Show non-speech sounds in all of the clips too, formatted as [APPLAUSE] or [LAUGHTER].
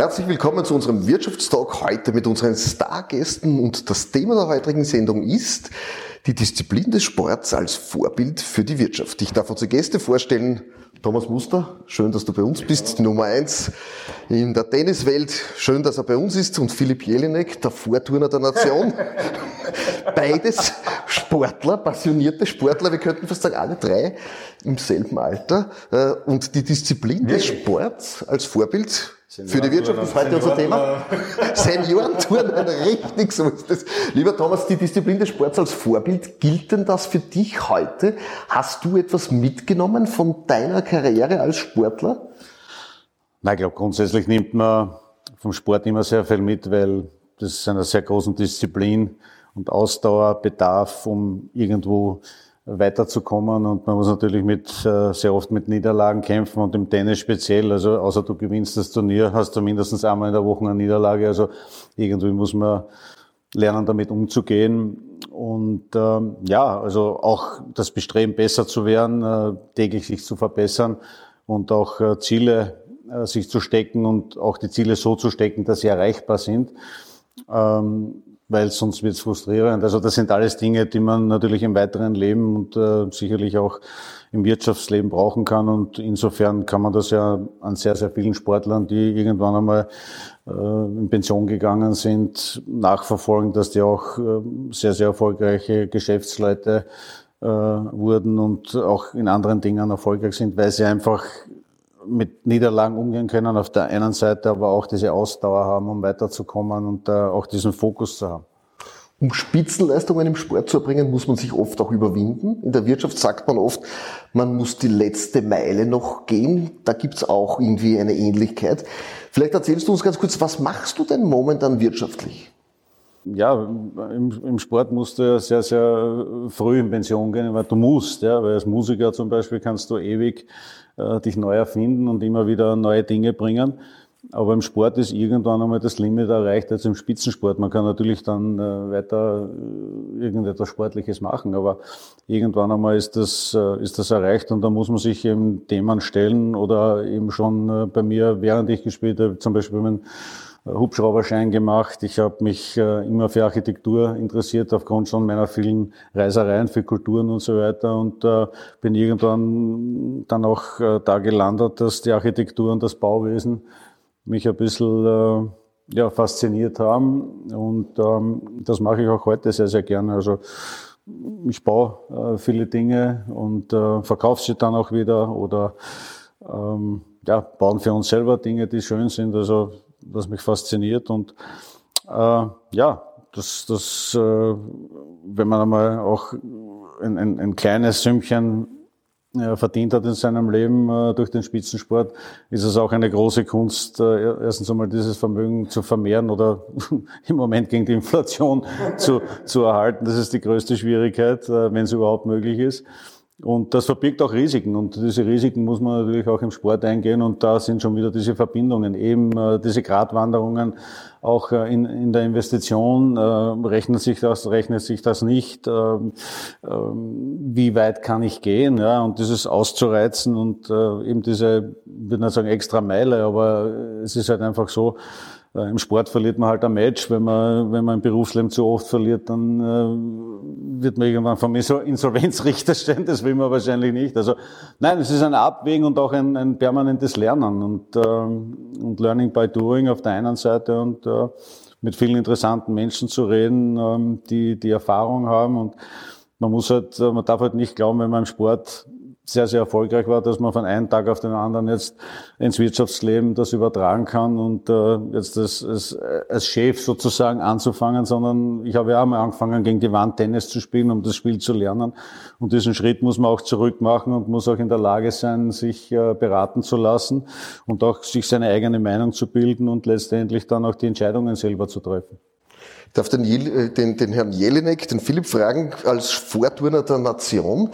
Herzlich willkommen zu unserem Wirtschaftstalk heute mit unseren Stargästen. Und das Thema der heutigen Sendung ist die Disziplin des Sports als Vorbild für die Wirtschaft. Ich darf unsere Gäste vorstellen. Thomas Muster, schön, dass du bei uns bist, die Nummer eins in der Tenniswelt. Schön, dass er bei uns ist. Und Philipp Jelinek, der Vorturner der Nation. [LAUGHS] Beides Sportler, passionierte Sportler. Wir könnten fast sagen, alle drei im selben Alter. Äh, und die Disziplin des Sports als Vorbild für die Wirtschaft ist heute unser Thema. Seniorenturnen, richtig so ist das. Lieber Thomas, die Disziplin des Sports als Vorbild, gilt denn das für dich heute? Hast du etwas mitgenommen von deiner Karriere als Sportler? Nein, ich glaube, grundsätzlich nimmt man vom Sport immer sehr viel mit, weil das einer sehr großen Disziplin und Ausdauer bedarf, um irgendwo weiterzukommen und man muss natürlich mit, äh, sehr oft mit Niederlagen kämpfen und im Tennis speziell, also außer du gewinnst das Turnier, hast du mindestens einmal in der Woche eine Niederlage, also irgendwie muss man lernen, damit umzugehen und ähm, ja, also auch das Bestreben, besser zu werden, äh, täglich sich zu verbessern und auch äh, Ziele äh, sich zu stecken und auch die Ziele so zu stecken, dass sie erreichbar sind. Ähm, weil sonst wird es frustrierend. Also das sind alles Dinge, die man natürlich im weiteren Leben und äh, sicherlich auch im Wirtschaftsleben brauchen kann. Und insofern kann man das ja an sehr, sehr vielen Sportlern, die irgendwann einmal äh, in Pension gegangen sind, nachverfolgen, dass die auch äh, sehr, sehr erfolgreiche Geschäftsleute äh, wurden und auch in anderen Dingen erfolgreich sind, weil sie einfach mit Niederlagen umgehen können auf der einen Seite, aber auch diese Ausdauer haben, um weiterzukommen und auch diesen Fokus zu haben. Um Spitzenleistungen im Sport zu erbringen, muss man sich oft auch überwinden. In der Wirtschaft sagt man oft, man muss die letzte Meile noch gehen. Da gibt's auch irgendwie eine Ähnlichkeit. Vielleicht erzählst du uns ganz kurz, was machst du denn momentan wirtschaftlich? Ja, im, im Sport musst du ja sehr, sehr früh in Pension gehen, weil du musst, ja, weil als Musiker zum Beispiel kannst du ewig äh, dich neu erfinden und immer wieder neue Dinge bringen. Aber im Sport ist irgendwann einmal das Limit erreicht, als im Spitzensport. Man kann natürlich dann äh, weiter äh, irgendetwas Sportliches machen, aber irgendwann einmal ist das, äh, ist das erreicht und da muss man sich eben Themen stellen oder eben schon bei mir, während ich gespielt habe, zum Beispiel mein Hubschrauberschein gemacht. Ich habe mich immer für Architektur interessiert, aufgrund schon meiner vielen Reisereien für Kulturen und so weiter. Und bin irgendwann dann auch da gelandet, dass die Architektur und das Bauwesen mich ein bisschen ja, fasziniert haben. Und ähm, das mache ich auch heute sehr, sehr gerne. Also ich baue viele Dinge und verkaufe sie dann auch wieder oder ähm, ja, bauen für uns selber Dinge, die schön sind. Also was mich fasziniert. Und äh, ja, das, das, äh, wenn man einmal auch ein, ein, ein kleines Sümmchen äh, verdient hat in seinem Leben äh, durch den Spitzensport, ist es auch eine große Kunst, äh, erstens einmal dieses Vermögen zu vermehren oder [LAUGHS] im Moment gegen die Inflation zu, zu erhalten. Das ist die größte Schwierigkeit, äh, wenn es überhaupt möglich ist. Und das verbirgt auch Risiken. Und diese Risiken muss man natürlich auch im Sport eingehen. Und da sind schon wieder diese Verbindungen, eben äh, diese Gratwanderungen, auch äh, in, in der Investition, äh, rechnet sich das, rechnet sich das nicht, äh, äh, wie weit kann ich gehen, ja, und dieses auszureizen und äh, eben diese, ich würde nicht sagen extra Meile, aber es ist halt einfach so, Im Sport verliert man halt ein Match. Wenn man, wenn man im Berufsleben zu oft verliert, dann äh, wird man irgendwann vom Insolvenzrichter stehen. Das will man wahrscheinlich nicht. Also nein, es ist ein Abwägen und auch ein, ein permanentes Lernen und, äh, und Learning by Doing auf der einen Seite und äh, mit vielen interessanten Menschen zu reden, ähm, die die Erfahrung haben und man muss halt, äh, man darf halt nicht glauben, wenn man im Sport sehr, sehr erfolgreich war, dass man von einem Tag auf den anderen jetzt ins Wirtschaftsleben das übertragen kann und äh, jetzt das, als, als Chef sozusagen anzufangen, sondern ich habe ja auch mal angefangen, gegen die Wand Tennis zu spielen, um das Spiel zu lernen. Und diesen Schritt muss man auch zurück machen und muss auch in der Lage sein, sich äh, beraten zu lassen und auch sich seine eigene Meinung zu bilden und letztendlich dann auch die Entscheidungen selber zu treffen. Ich darf den, äh, den, den Herrn Jelinek, den Philipp fragen, als Vorturner der Nation,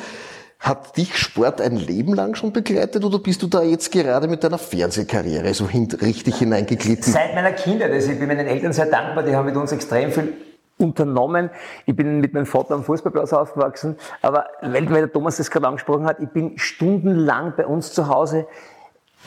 hat dich Sport ein Leben lang schon begleitet oder bist du da jetzt gerade mit deiner Fernsehkarriere so hin, richtig hineingeglitten? Seit meiner Kindheit. Also ich bin meinen Eltern sehr dankbar, die haben mit uns extrem viel unternommen. Ich bin mit meinem Vater am Fußballplatz aufgewachsen, aber weil, der Thomas das gerade angesprochen hat, ich bin stundenlang bei uns zu Hause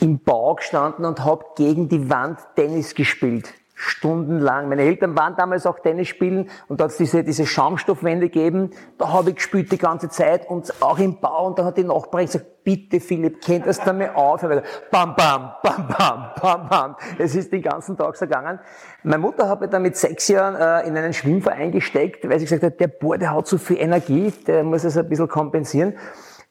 im Bau gestanden und habe gegen die Wand Tennis gespielt stundenlang. Meine Eltern waren damals auch Tennis spielen und da hat es diese, diese Schaumstoffwände gegeben. Da habe ich gespielt die ganze Zeit und auch im Bau. Und da hat die Nachbarin gesagt, bitte Philipp, kennt das damit auf? Bam, bam, bam, bam, bam, bam. Es ist den ganzen Tag so gegangen. Meine Mutter hat mich dann mit sechs Jahren äh, in einen Schwimmverein gesteckt, weil sie gesagt hat, der Bohr, der hat so viel Energie, der muss es ein bisschen kompensieren.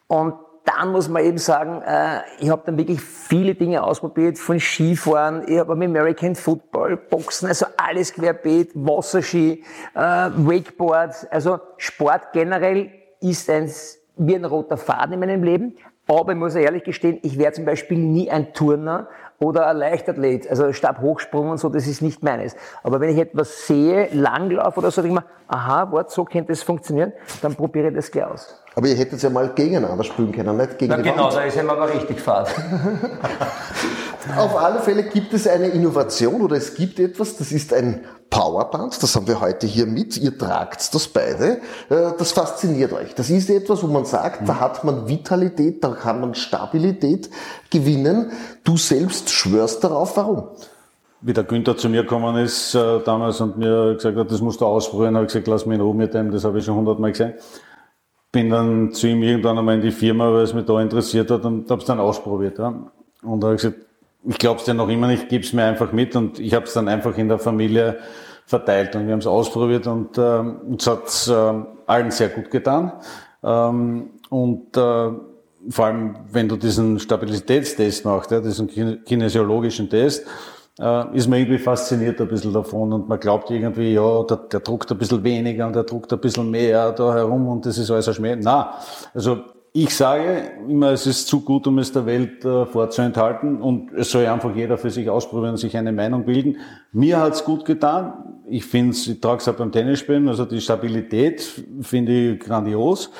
Und dann muss man eben sagen, äh, ich habe dann wirklich viele Dinge ausprobiert, von Skifahren, ich habe American Football, Boxen, also alles querbeet, Wasserski, äh, Wakeboard, also Sport generell ist ein, wie ein roter Faden in meinem Leben. Aber ich muss ehrlich gestehen, ich wäre zum Beispiel nie ein Turner oder ein Leichtathlet, also Stabhochsprung und so, das ist nicht meines. Aber wenn ich etwas sehe, Langlauf oder so, denke ich mir, aha, warte, so könnte es funktionieren, dann probiere ich das gleich aus. Aber ihr hättet ja mal gegeneinander spielen können, nicht gegen Na, die genau, Wand. da ist ihm aber richtig Fahrt. [LAUGHS] Auf alle Fälle gibt es eine Innovation oder es gibt etwas, das ist ein Powerband, das haben wir heute hier mit, ihr tragt das beide, Äh, das fasziniert euch. Das ist etwas, wo man sagt, da hat man Vitalität, da kann man Stabilität gewinnen. Du selbst schwörst darauf, warum? Wie der Günther zu mir gekommen ist äh, damals und mir gesagt hat, das musst du ausprobieren, habe ich gesagt, lass mich in Ruhe mit dem, das habe ich schon hundertmal gesehen. Bin dann zu ihm irgendwann einmal in die Firma, weil es mich da interessiert hat und habe es dann ausprobiert. Ja. Und habe gesagt, ich glaube es dir noch immer nicht, gib's mir einfach mit und ich habe es dann einfach in der Familie verteilt und wir haben es ausprobiert und ähm, es hat ähm, allen sehr gut getan. Ähm, und äh, vor allem, wenn du diesen Stabilitätstest machst, ja, diesen kin- kinesiologischen Test, äh, ist man irgendwie fasziniert ein bisschen davon und man glaubt irgendwie, ja, der, der druckt ein bisschen weniger und der druckt ein bisschen mehr da herum und das ist alles ein Schmäh. Na, also ich sage immer, es ist zu gut, um es der Welt äh, vorzuenthalten und es soll einfach jeder für sich ausprobieren und sich eine Meinung bilden. Mir hat's gut getan. Ich finde ich trage es auch beim Tennisspielen, also die Stabilität finde ich grandios.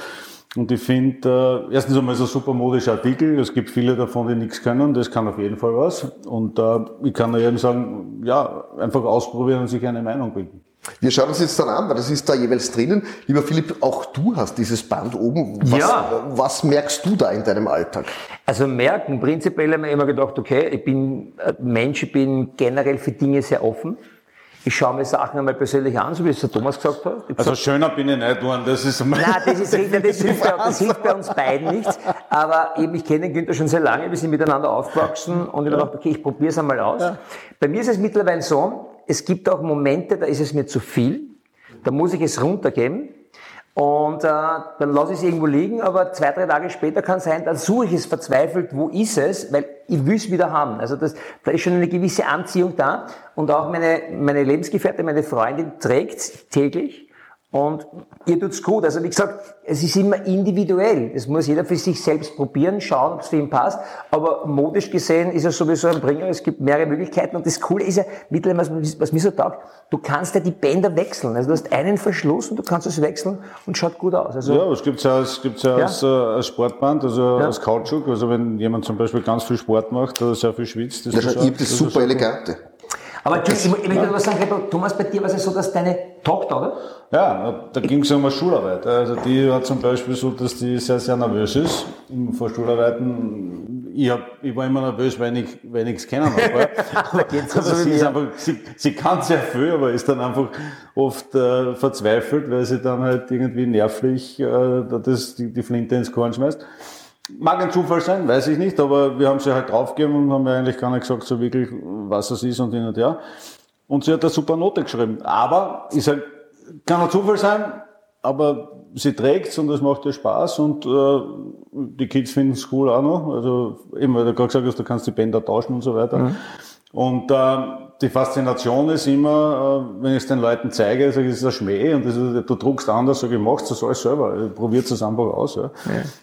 Und ich finde, äh, erstens einmal ein super modischer Artikel. Es gibt viele davon, die nichts können. Das kann auf jeden Fall was. Und äh, ich kann nur jedem sagen, ja, einfach ausprobieren und sich eine Meinung bilden. Wir schauen uns jetzt dann an, weil das ist da jeweils drinnen. Lieber Philipp, auch du hast dieses Band oben. Was, Ja. was merkst du da in deinem Alltag? Also merken, prinzipiell haben wir immer gedacht, okay, ich bin ein Mensch, ich bin generell für Dinge sehr offen. Ich schaue mir Sachen einmal persönlich an, so wie es der Thomas gesagt hat. Ich Also schöner bin ich nicht geworden. Das ist einmal Nein, das, ist, richtig, das, [LAUGHS] hilft bei, das hilft bei uns beiden nicht. Aber eben, ich kenne den Günther schon sehr lange, wir sind miteinander aufgewachsen und ich habe gedacht, okay, ich probiere es einmal aus. Bei mir ist es mittlerweile so, es gibt auch Momente, da ist es mir zu viel, da muss ich es runtergeben. Und äh, dann lasse ich es irgendwo liegen, aber zwei, drei Tage später kann sein, dann suche ich es verzweifelt, wo ist es, weil ich will es wieder haben. Also das, da ist schon eine gewisse Anziehung da. Und auch meine, meine Lebensgefährtin, meine Freundin trägt täglich. Und ihr tut's gut. Also wie gesagt, es ist immer individuell. Es muss jeder für sich selbst probieren, schauen, ob es für ihn passt. Aber modisch gesehen ist er sowieso ein Bringer. Es gibt mehrere Möglichkeiten. Und das Coole ist ja, mittlerweile, was, was mir so taugt, du kannst ja die Bänder wechseln. Also du hast einen Verschluss und du kannst es wechseln und schaut gut aus. Also Ja, es gibt's ja, es gibt's ja, Ja. Als, äh, als Sportband, also Ja. als Kautschuk. Also wenn jemand zum Beispiel ganz viel Sport macht oder sehr viel schwitzt, ist Ja, das schau, ihr habt das ist super schon- elegante. Aber Entschuldigung, ich, ich möchte was sagen, Thomas, bei dir war es ja so, dass deine Tochter, oder? Ja, da ging es um eine Schularbeit. Also die hat zum Beispiel so, dass die sehr, sehr nervös ist vor Schularbeiten. Ich, hab, ich war immer nervös, weil ich, weil ich es kennen habe. [LAUGHS] Geht's also sie, ist einfach, sie, sie kann sehr viel, aber ist dann einfach oft äh, verzweifelt, weil sie dann halt irgendwie nervlich äh, das, die, die Flinte ins Korn schmeißt. Mag ein Zufall sein, weiß ich nicht, aber wir haben sie halt draufgegeben und haben ja eigentlich gar nicht gesagt, so wirklich, was es ist und hin und her. Und sie hat eine super Note geschrieben. Aber, ich sag, kann ein Zufall sein, aber sie trägt's und es macht ihr Spaß und äh, die Kids finden es cool auch noch. Also eben, weil du gerade gesagt hast, du kannst die Bänder tauschen und so weiter. Und äh, die Faszination ist immer, äh, wenn ich es den Leuten zeige, sage ich, es ist ein Schmäh und das ist, du druckst anders, sage ich, machst das alles selber, probiert es einfach aus. Ja.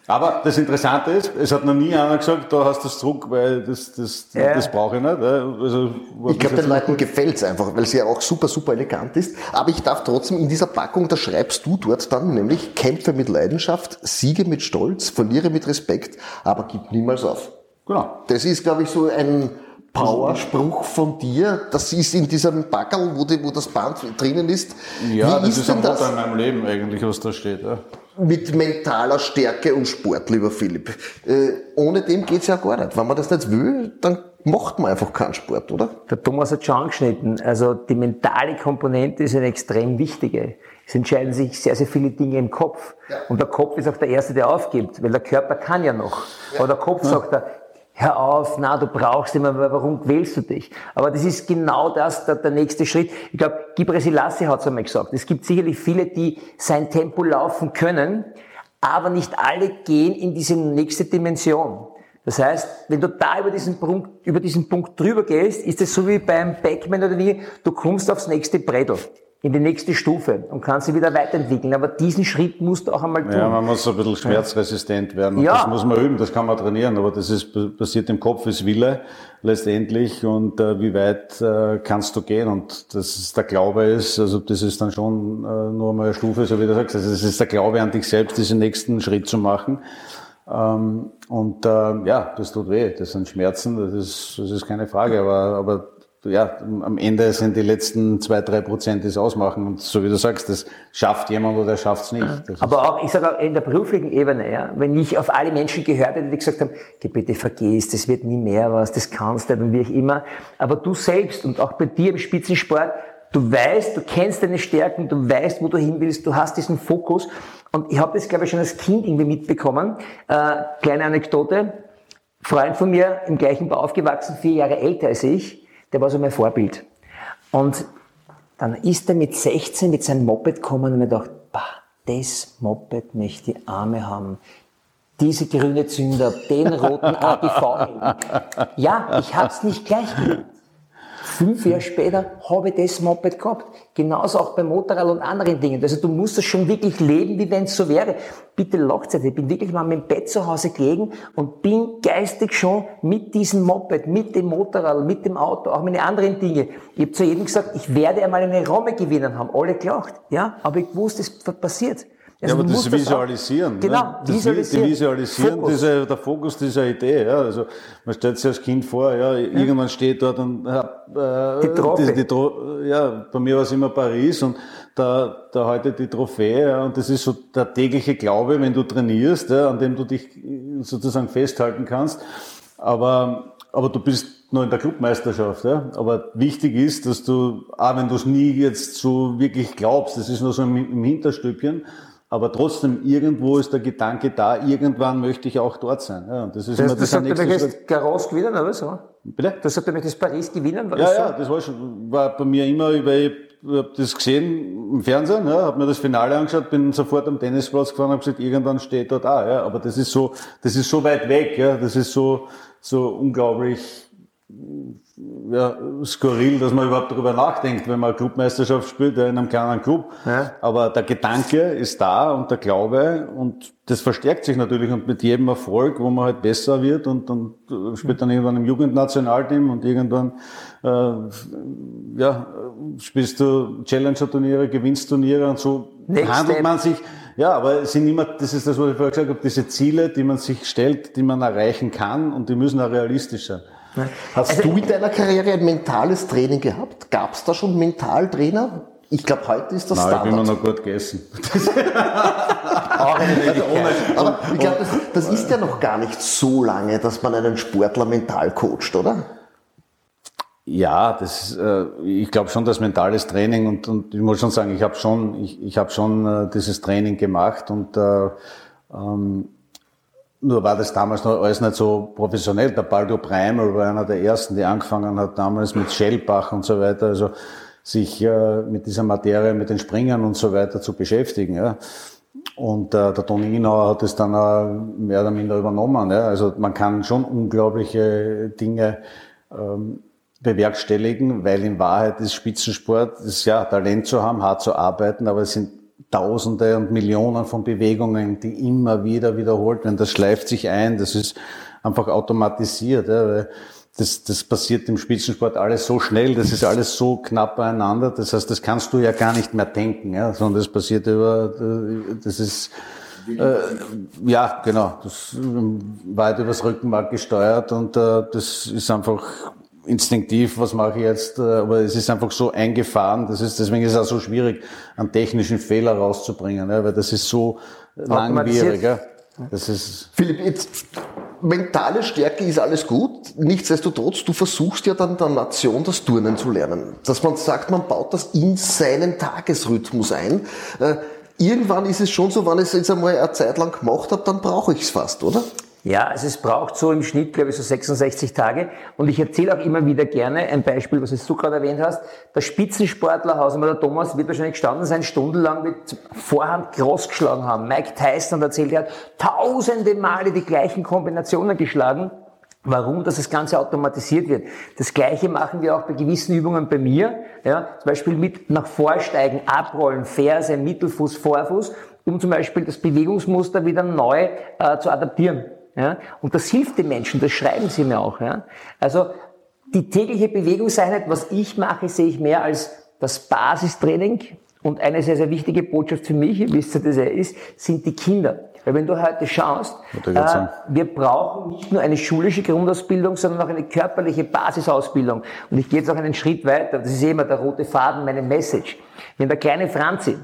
Aber das Interessante ist, es hat noch nie einer gesagt, da hast du das Druck, weil das, das, Ja. das brauche ich nicht. Ja. Also, Ich glaube, den Leuten gefällt's einfach, weil sie ja auch super, super elegant ist. Aber ich darf trotzdem in dieser Packung, da schreibst du dort dann nämlich, kämpfe mit Leidenschaft, siege mit Stolz, verliere mit Respekt, aber gib niemals auf. Genau. Das ist, glaube ich, so ein Powerspruch von dir. Das ist in diesem Backel, wo, die, wo das Band drinnen ist. Ja, Wie das ist, denn ein Motto in meinem Leben eigentlich, was da steht. Ja. Mit mentaler Stärke und Sport, lieber Philipp. Äh, ohne dem geht's ja gar nicht. Wenn man das nicht will, dann macht man einfach keinen Sport, oder? Der Thomas hat schon angeschnitten. Also die mentale Komponente ist eine extrem wichtige. Es entscheiden sich sehr, sehr viele Dinge im Kopf. Ja. Und der Kopf ist auch der Erste, der aufgibt, weil der Körper kann ja noch. Aber der Kopf sagt da, hör auf, na, du brauchst immer, warum quälst du dich? Aber das ist genau das, der, der nächste Schritt. Ich glaube, Gibre Selassie hat es einmal gesagt. Es gibt sicherlich viele, die sein Tempo laufen können, aber nicht alle gehen in diese nächste Dimension. Das heißt, wenn du da über diesen Punkt, über diesen Punkt drüber gehst, ist es so wie beim Backman oder wie, du kommst aufs nächste Brettel, in die nächste Stufe und kannst sie wieder weiterentwickeln. Aber diesen Schritt musst du auch einmal tun. Ja, man muss ein bisschen schmerzresistent werden. Ja. Das muss man üben, das kann man trainieren, aber das ist passiert im Kopf, ist Wille letztendlich und äh, wie weit äh, kannst du gehen und das ist der Glaube ist, also das ist dann schon äh, nur mal eine Stufe, so wie du sagst, also es ist der Glaube an dich selbst, diesen nächsten Schritt zu machen. Ähm, und äh, ja, das tut weh, das sind Schmerzen, das ist, das ist keine Frage, aber, aber ja, am Ende sind die letzten zwei, drei Prozent, die es ausmachen. Und so wie du sagst, das schafft jemand oder schafft es nicht. Das Aber auch, ich sage auch in der beruflichen Ebene, ja, wenn ich auf alle Menschen gehört hätte, die gesagt haben, geh bitte vergiss, das wird nie mehr was, das kannst du und wie auch immer. Aber du selbst und auch bei dir im Spitzensport, du weißt, du kennst deine Stärken, du weißt, wo du hin willst, du hast diesen Fokus. Und ich habe das, glaube ich, schon als Kind irgendwie mitbekommen. Äh, kleine Anekdote. Freund von mir, im gleichen Bau aufgewachsen, vier Jahre älter als ich, der war so mein Vorbild. Und dann ist er mit 16 mit seinem Moped gekommen und mir gedacht, bah, das Moped möchte ich Arme haben. Diese grüne Zünder, den roten [LAUGHS] AGV. Ja, ich hab's nicht gleich gemacht. Fünf Jahre später habe ich das Moped gehabt. Genauso auch beim Motorrad und anderen Dingen. Also du musst das schon wirklich leben, wie wenn es so wäre. Bitte lacht nicht. Ich bin wirklich mal mit dem Bett zu Hause gelegen und bin geistig schon mit diesem Moped, mit dem Motorrad, mit dem Auto, auch meine anderen Dinge. Ich habe zu jedem gesagt, ich werde einmal eine Romme gewinnen haben. Alle gelacht. Ja, aber ich wusste, es passiert. Ja, Also aber du das musst auch- Visualisieren. Genau, ne? das visualisieren. Die Visualisieren, Fokus. Diese, der Fokus dieser Idee. Ja. Also man stellt sich als Kind vor, ja, irgendwann steht dort und äh, Die Trophy. Die, die ja, bei mir war es immer Paris und da, da heute die Trophäe ja, und das ist so der tägliche Glaube, wenn du trainierst, ja, an dem du dich sozusagen festhalten kannst. Aber, aber du bist noch in der Clubmeisterschaft. Ja? Aber wichtig ist, dass du, auch wenn du es nie jetzt so wirklich glaubst, das ist nur so im, im Hinterstübchen, aber trotzdem irgendwo ist der Gedanke da, irgendwann möchte ich auch dort sein. Ja, und das ist Das, immer das das nächste Schritt. Garros gewinnen, oder so? Bitte? Das sagt, du möchtest Paris gewinnen, war Ja, das so? ja, das war schon, war bei mir immer, weil ich habe das gesehen im Fernsehen, ja, habe mir das Finale angeschaut, bin sofort am Tennisplatz gefahren, habe gesagt, irgendwann steht dort auch, ja, aber das ist so, das ist so weit weg, ja, das ist so, so unglaublich, ja, skurril, dass man überhaupt darüber nachdenkt, wenn man eine Clubmeisterschaft spielt, ja, in einem kleinen Club. Ja. Aber der Gedanke ist da und der Glaube und das verstärkt sich natürlich und mit jedem Erfolg, wo man halt besser wird und dann äh, spielt dann irgendwann im Jugendnationalteam und irgendwann äh, ja, spielst du Challenger-Turniere, gewinnst Turniere und so Next handelt man sich, ja, aber es sind immer, das ist das, was ich vorher gesagt habe, diese Ziele, die man sich stellt, die man erreichen kann und die müssen auch realistisch sein. Hast Also- du in deiner Karriere ein mentales Training gehabt? Gab es da schon Mentaltrainer? Ich glaube, heute ist das Nein, ich bin immer Standard. noch gut gegessen. [LAUGHS] Möglichkeit. Aber ich glaube, das, das ist ja noch gar nicht so lange, dass man einen Sportler mental coacht, oder? Ja, das, äh, ich glaube schon, dass mentales Training und, und ich muss schon sagen, ich habe schon, ich, ich habe schon äh, dieses Training gemacht und äh, ähm, nur war das damals noch alles nicht so professionell. Der Baldo Breimer war einer der ersten, die angefangen hat damals mit Schellbach und so weiter, also sich äh, mit dieser Materie, mit den Springern und so weiter zu beschäftigen. Ja. Und äh, der Toni Inauer hat es dann auch mehr oder minder übernommen. Ja. Also man kann schon unglaubliche Dinge ähm, bewerkstelligen, weil in Wahrheit ist Spitzensport, ist ja Talent zu haben, hart zu arbeiten, aber es sind Tausende und Millionen von Bewegungen, die immer wieder wiederholt werden. Das schleift sich ein, das ist einfach automatisiert. Ja, weil das, das passiert im Spitzensport alles so schnell, das ist alles so knapp beieinander. Das heißt, das kannst du ja gar nicht mehr denken, ja, sondern das passiert über, das ist, äh, ja, genau, das weit übers Rückenmark gesteuert und äh, das ist einfach instinktiv, was mache ich jetzt, äh, aber es ist einfach so eingefahren, das ist, deswegen ist es auch so schwierig, einen technischen Fehler rauszubringen, ja, weil das ist so langwierig. Ja. Das ist Philipp, jetzt, mentale Stärke ist alles gut. Nichtsdestotrotz, du versuchst ja dann der Nation das Turnen zu lernen. Dass man sagt, man baut das in seinen Tagesrhythmus ein. Äh, irgendwann ist es schon so, wenn ich es jetzt einmal eine Zeit lang gemacht habe, dann brauche ich es fast, oder? Ja, also es braucht so im Schnitt, glaube ich, so 66 Tage. Und ich erzähle auch immer wieder gerne ein Beispiel, was du gerade erwähnt hast. Der Spitzensportler, Hausmann der Thomas, wird wahrscheinlich gestanden sein, stundenlang mit Vorhand Cross geschlagen haben. Mike Tyson erzählt, er hat tausende Male die gleichen Kombinationen geschlagen. Warum? Dass das Ganze automatisiert wird. Das Gleiche machen wir auch bei gewissen Übungen bei mir. Ja, zum Beispiel mit nach Vorsteigen, Abrollen, Ferse, Mittelfuß, Vorfuß, um zum Beispiel das Bewegungsmuster wieder neu äh, zu adaptieren. Ja? Und das hilft den Menschen, das schreiben sie mir auch. Ja? Also die tägliche Bewegungseinheit, was ich mache, sehe ich mehr als das Basistraining. Und eine sehr, sehr wichtige Botschaft für mich, ihr wisst ja, das er ist, sind die Kinder. Weil wenn du heute schaust, äh, wir brauchen nicht nur eine schulische Grundausbildung, sondern auch eine körperliche Basisausbildung. Und ich gehe jetzt auch einen Schritt weiter. Das ist immer der rote Faden, meine Message. Wenn der kleine Franzi,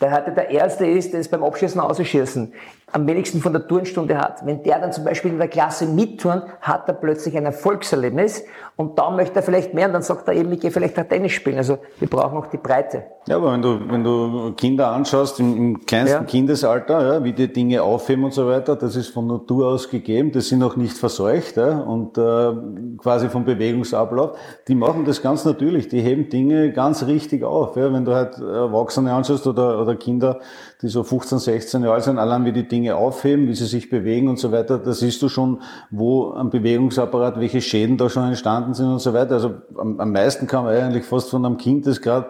der heute der Erste ist, der es beim Abschießen ausschießen am wenigsten von der Turnstunde hat. Wenn der dann zum Beispiel in der Klasse mitturnt, hat er plötzlich ein Erfolgserlebnis und da möchte er vielleicht mehr und dann sagt er eben, ich gehe vielleicht auch Tennis spielen. Also wir brauchen auch die Breite. Ja, aber wenn du, wenn du Kinder anschaust, im, im kleinsten ja. Kindesalter, ja, wie die Dinge aufheben und so weiter, das ist von Natur aus gegeben, das sind noch nicht verseucht ja, und äh, quasi vom Bewegungsablauf, die machen das ganz natürlich, die heben Dinge ganz richtig auf. Ja. Wenn du halt Erwachsene anschaust oder, oder Kinder, die so 15, 16 Jahre alt sind, allein wie die Dinge aufheben, wie sie sich bewegen und so weiter, da siehst du schon, wo am Bewegungsapparat, welche Schäden da schon entstanden sind und so weiter. Also am, am meisten kann man eigentlich fast von einem Kind, das gerade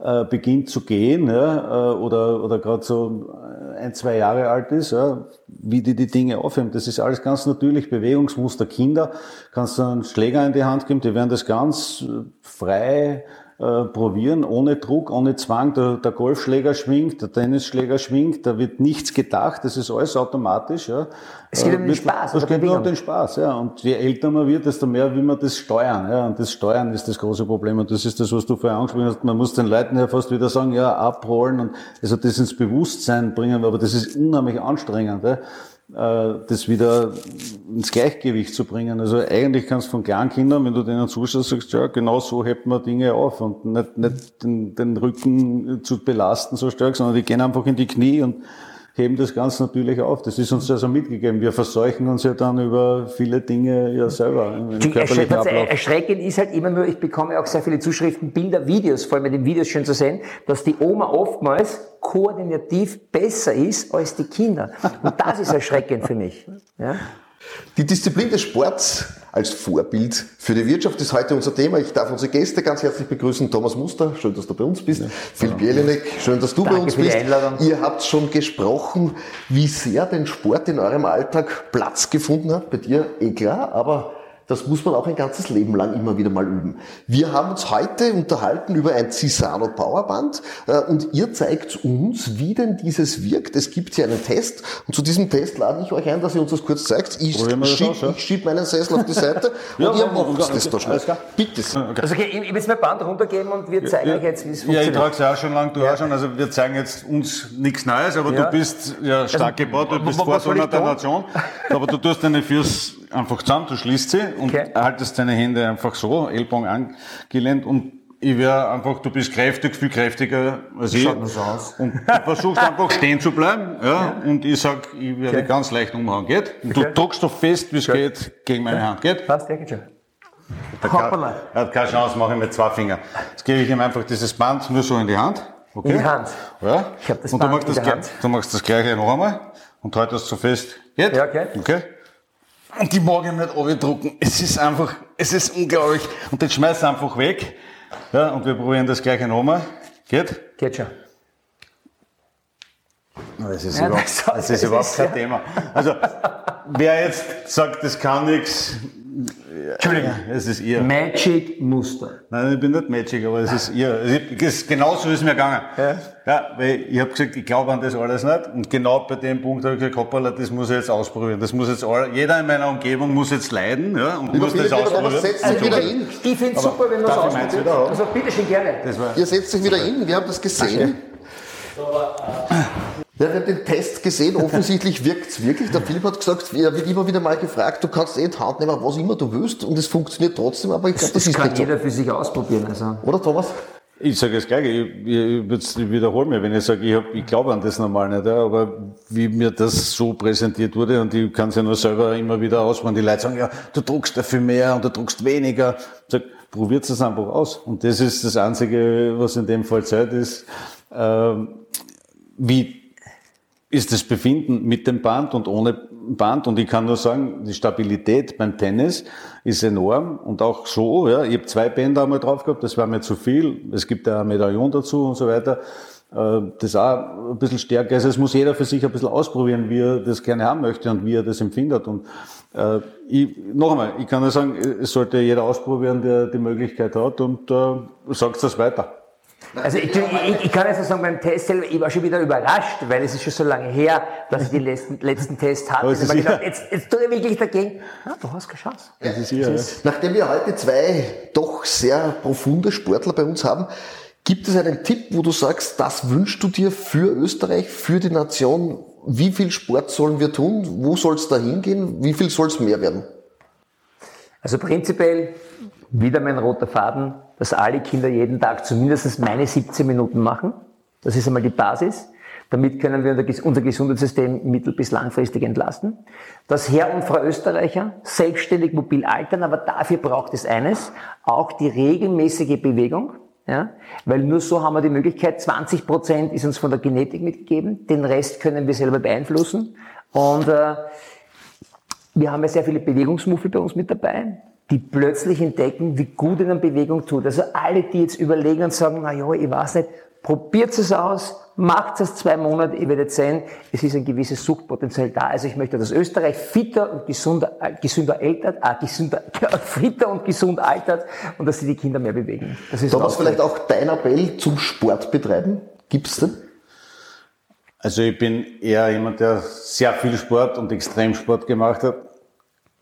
äh, beginnt zu gehen ja, äh, oder, oder gerade so ein, zwei Jahre alt ist, ja, wie die die Dinge aufheben. Das ist alles ganz natürlich. Bewegungsmuster Kinder, kannst du einen Schläger in die Hand geben, die werden das ganz frei äh, probieren, ohne Druck, ohne Zwang. Der, der, Golfschläger schwingt, der Tennisschläger schwingt, da wird nichts gedacht, das ist alles automatisch. Ja. Es geht um den Spaß. Es geht nur um den Spaß, ja. Und je älter man wird, desto mehr will man das steuern. Ja. Und das Steuern ist das große Problem. Und das ist das, was du vorher angesprochen hast. Man muss den Leuten ja fast wieder sagen, ja, abholen und also das ins Bewusstsein bringen, aber das ist unheimlich anstrengend. Ja äh, das wieder ins Gleichgewicht zu bringen. Also eigentlich kannst du von kleinen Kindern, wenn du denen zuschaust, sagst, ja, genau so hebt man Dinge auf und nicht, nicht den, den Rücken zu belasten so stark, sondern die gehen einfach in die Knie und heben das ganz natürlich auf. Das ist uns also mitgegeben. Wir verseuchen uns ja dann über viele Dinge ja selber. Erschreckend ist halt immer nur, ich bekomme auch sehr viele Zuschriften, Bilder, Videos, vor allem mit den Videos schön zu sehen, dass die Oma oftmals koordinativ besser ist als die Kinder. Und das ist erschreckend für mich. Ja? Die Disziplin des Sports als Vorbild für die Wirtschaft ist heute unser Thema. Ich darf unsere Gäste ganz herzlich begrüßen. Thomas Muster, schön, dass du bei uns bist. Ja. Philipp Jelinek, schön, dass du Danke bei uns bist. Ihr habt schon gesprochen, wie sehr den Sport in eurem Alltag Platz gefunden hat. Bei dir eh klar, aber das muss man auch ein ganzes Leben lang immer wieder mal üben. Wir haben uns heute unterhalten über ein Cisano Powerband äh, und ihr zeigt uns, wie denn dieses wirkt. Es gibt hier einen Test und zu diesem Test lade ich euch ein, dass ihr uns das kurz zeigt. Ich schiebe ja? schieb meinen Sessel auf die Seite [LAUGHS] und ja, ihr macht das da schnell. Bitte. Okay. Also okay, ich will jetzt mein Band runtergeben und wir zeigen ja, euch jetzt, wie es funktioniert. Ja, ich trage es ja auch schon lange, du auch schon. Also wir zeigen jetzt uns nichts Neues, aber du bist ja stark also, gebaut, du bist Vorsohner der Nation, aber du tust deine Füße einfach zusammen, du schließt sie und okay. haltest deine Hände einfach so, Ellbogen angelehnt und ich wäre einfach, du bist kräftig, viel kräftiger als ich. Schaut so aus. Und du versuchst einfach stehen zu bleiben, ja, ja. und ich sag, ich werde okay. ganz leicht umhauen, geht? Und okay. du drückst doch fest, wie es geht, gegen meine Hand, geht? Passt, ja, geht schon. Er hat keine Chance, mache ich mit zwei Fingern. Jetzt gebe ich ihm einfach dieses Band nur so in die Hand. Okay? In die Hand? Ja. Ich habe das und Band du machst das, Hand. du machst das gleiche noch einmal und haltest so fest. Geht? Ja, okay. Okay? Und die mag ich nicht abdrucken. Es ist einfach, es ist unglaublich. Und den schmeiß einfach weg. Ja, und wir probieren das gleiche nochmal. Geht? Geht schon. Das ist ja, überhaupt, das, das ist überhaupt kein ja. Thema. Also, wer jetzt sagt, das kann nichts, Entschuldigung. Es ist ihr. Magic Muster. Nein, ich bin nicht Magic, aber es ist ihr. Es ist genau so ist es mir gegangen. Ja. Ja, weil ich habe gesagt, ich glaube an das alles nicht. Und genau bei dem Punkt habe ich gesagt, hoppala, das muss ich jetzt ausprobieren. Das muss jetzt all, jeder in meiner Umgebung muss jetzt leiden, ja, und Lieber muss das Philipp, lieber Thomas, ausprobieren. setzt sich wieder hin. Ich finde es super, wenn wir es ich ausprobieren. haben? Also bitte schön gerne. Das war, Ihr setzt euch wieder hin, wir haben das gesehen. Ja, wir haben den Test gesehen, offensichtlich [LAUGHS] wirkt es wirklich. Der Philipp hat gesagt, er wird immer wieder mal gefragt, du kannst eh in die Hand nehmen, was immer du willst und es funktioniert trotzdem, aber ich glaube, das Das ist kann nicht so. jeder für sich ausprobieren. Also. Oder Thomas? Ich sage das Gleiche, ich, ich, ich, wiederhole mir, wenn ich sage, ich, hab, ich glaube an das normal nicht, ja, aber wie mir das so präsentiert wurde und ich kann es ja nur selber immer wieder ausprobieren, die Leute sagen, ja, du druckst dafür mehr und du druckst weniger. Ich sag, probiert es einfach aus. Und das ist das Einzige, was in dem Fall Zeit ist, ähm, wie ist das Befinden mit dem Band und ohne Band. Und ich kann nur sagen, die Stabilität beim Tennis ist enorm. Und auch so, ja, ich habe zwei Bänder einmal drauf gehabt, das war mir zu viel. Es gibt ja ein Medaillon dazu und so weiter. Äh, Das auch ein bisschen stärker ist. Es muss jeder für sich ein bisschen ausprobieren, wie er das gerne haben möchte und wie er das empfindet. Und äh, ich, noch einmal, ich kann nur sagen, es sollte jeder ausprobieren, der die Möglichkeit hat und äh, sagt das weiter. Also ich, ich, ich kann jetzt nur sagen, beim Test selber, ich war schon wieder überrascht, weil es ist schon so lange her, dass ich den letzten, letzten Test hatte. Aber Ich ist ja- gedacht, jetzt, jetzt tut er wirklich dagegen. Ja, du hast keine Chance. Das ist hier, ja. Nachdem wir heute zwei doch sehr profunde Sportler bei uns haben, gibt es einen Tipp, wo du sagst, das wünschst du dir für Österreich, für die Nation? Wie viel Sport sollen wir tun? Wo soll es da hingehen? Wie viel soll es mehr werden? Also prinzipiell wieder mein roter Faden, dass alle Kinder jeden Tag zumindest meine 17 Minuten machen. Das ist einmal die Basis. Damit können wir unser Ges- unser Gesundheitssystem mittel- bis langfristig entlasten. Dass Herr und Frau Österreicher selbstständig mobil altern, aber dafür braucht es eines, auch die regelmäßige Bewegung. Ja, weil nur so haben wir die Möglichkeit, 20 Prozent ist uns von der Genetik mitgegeben, den Rest können wir selber beeinflussen. Und äh, wir haben ja sehr viele Bewegungsmuffel bei uns mit dabei, die plötzlich entdecken, wie gut ihnen Bewegung tut. Also alle, die jetzt überlegen und sagen, na ja, ich weiß nicht, probiert es aus, macht es zwei Monate, ihr werdet sehen, es ist ein gewisses Suchtpotenzial da. Also ich möchte, dass Österreich fitter und gesunder, äh, gesünder altert, äh, gesünder, [LAUGHS] fitter und gesund altert und dass sie die Kinder mehr bewegen. Das ist Thomas, das vielleicht auch dein Appell zum Sport betreiben? Gibt's denn? Also ich bin eher jemand, der sehr viel Sport und Extremsport gemacht hat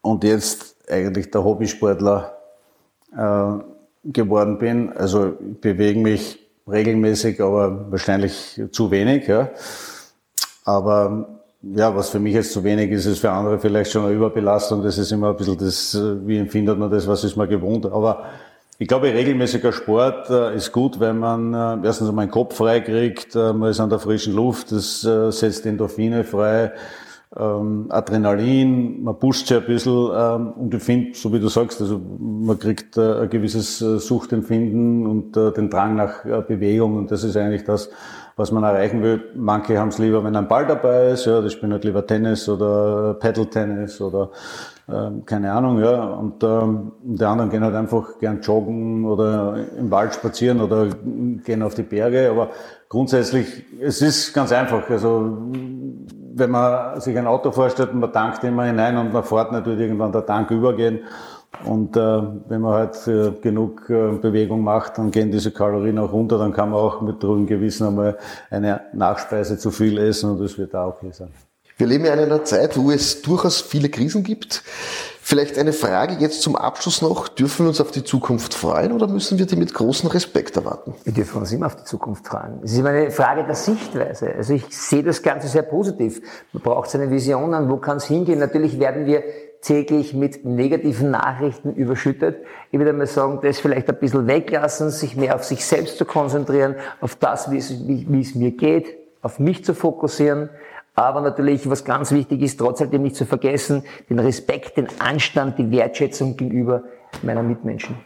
und jetzt eigentlich der Hobbysportler äh, geworden bin. Also ich bewege mich regelmäßig, aber wahrscheinlich zu wenig. Ja. Aber ja, was für mich jetzt zu wenig ist, ist für andere vielleicht schon eine Überbelastung. Das ist immer ein bisschen das, wie empfindet man das, was ist man gewohnt. Aber ich glaube, regelmäßiger Sport äh, ist gut, wenn man äh, erstens einmal den Kopf frei kriegt, äh, man ist an der frischen Luft, das setzt Endorphine frei, ähm, Adrenalin, man pusht sich ein bisschen ähm, und ich finde, so wie du sagst, also man kriegt äh, ein gewisses äh, Suchtempfinden und äh, den Drang nach äh, Bewegung und das ist eigentlich das, was man erreichen will. Manche haben es lieber, wenn ein Ball dabei ist, ja, die spielen halt lieber Tennis oder Paddle-Tennis oder ähm, keine Ahnung, ja. Und ähm, die anderen gehen halt einfach gern joggen oder im Wald spazieren oder gehen auf die Berge. Aber grundsätzlich, es ist ganz einfach. Also wenn man sich ein Auto vorstellt und man tankt immer hinein und man fährt, wird irgendwann der Tank übergehen. Und äh, wenn man halt äh, genug äh, Bewegung macht, dann gehen diese Kalorien auch runter, dann kann man auch mit ruhigem Gewissen einmal eine Nachspeise zu viel essen und das wird auch okay sein. Wir leben ja in einer Zeit, wo es durchaus viele Krisen gibt. Vielleicht eine Frage jetzt zum Abschluss noch. Dürfen wir uns auf die Zukunft freuen oder müssen wir die mit großem Respekt erwarten? Wir dürfen uns immer auf die Zukunft fragen. Es ist immer eine Frage der Sichtweise. Also ich sehe das Ganze sehr positiv. Man braucht seine Visionen, wo kann es hingehen? Natürlich werden wir täglich mit negativen Nachrichten überschüttet. Ich würde mal sagen, das vielleicht ein bisschen weglassen, sich mehr auf sich selbst zu konzentrieren, auf das, wie es, wie, wie es mir geht, auf mich zu fokussieren. Aber natürlich, was ganz wichtig ist, trotzdem nicht zu vergessen, den Respekt, den Anstand, die Wertschätzung gegenüber meiner Mitmenschen.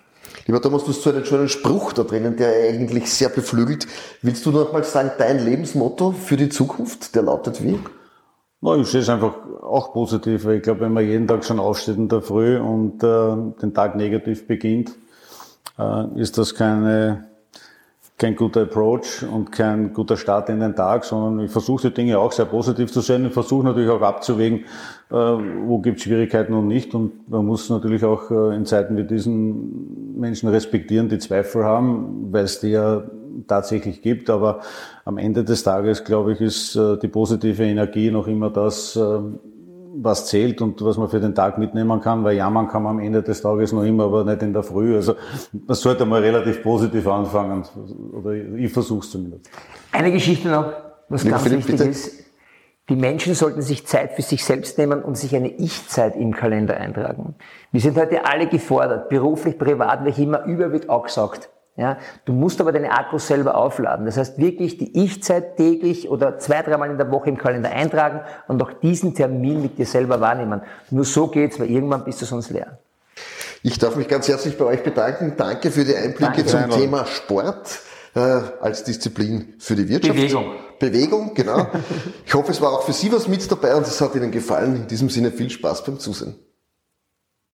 Lieber Thomas, du hast so einen schönen Spruch da drinnen, der eigentlich sehr beflügelt. Willst du noch mal sagen, dein Lebensmotto für die Zukunft, der lautet wie? Na, ich sehe es einfach auch positiv, weil ich glaube, wenn man jeden Tag schon aufsteht in der Früh und äh, den Tag negativ beginnt, äh, ist das keine kein guter Approach und kein guter Start in den Tag, sondern ich versuche die Dinge auch sehr positiv zu sehen. Ich versuche natürlich auch abzuwägen, äh, wo gibt es Schwierigkeiten und nicht. Und man muss natürlich auch äh, in Zeiten wie diesen Menschen respektieren, die Zweifel haben, weil es die ja tatsächlich gibt. Aber am Ende des Tages, glaube ich, ist äh, die positive Energie noch immer das, was zählt und was man für den Tag mitnehmen kann, weil jammern kann man am Ende des Tages noch immer, aber nicht in der Früh. Also man sollte mal relativ positiv anfangen, oder ich versuche es zumindest. Eine Geschichte noch, was Lieber ganz Philipp, wichtig bitte. ist. Die Menschen sollten sich Zeit für sich selbst nehmen und sich eine Ich-Zeit im Kalender eintragen. Wir sind heute alle gefordert, beruflich, privat, wie immer, über wird auch gesagt. Ja, du musst aber deine Akkus selber aufladen. Das heißt wirklich die Ich-Zeit täglich oder zwei, dreimal in der Woche im Kalender eintragen und auch diesen Termin mit dir selber wahrnehmen. Nur so geht's, weil irgendwann bist du sonst leer. Ich darf mich ganz herzlich bei euch bedanken. Danke für die Einblicke Danke. zum Thema Sport äh, als Disziplin für die Wirtschaft. Bewegung. Bewegung, genau. Ich hoffe, es war auch für Sie was mit dabei und es hat Ihnen gefallen. In diesem Sinne viel Spaß beim Zusehen.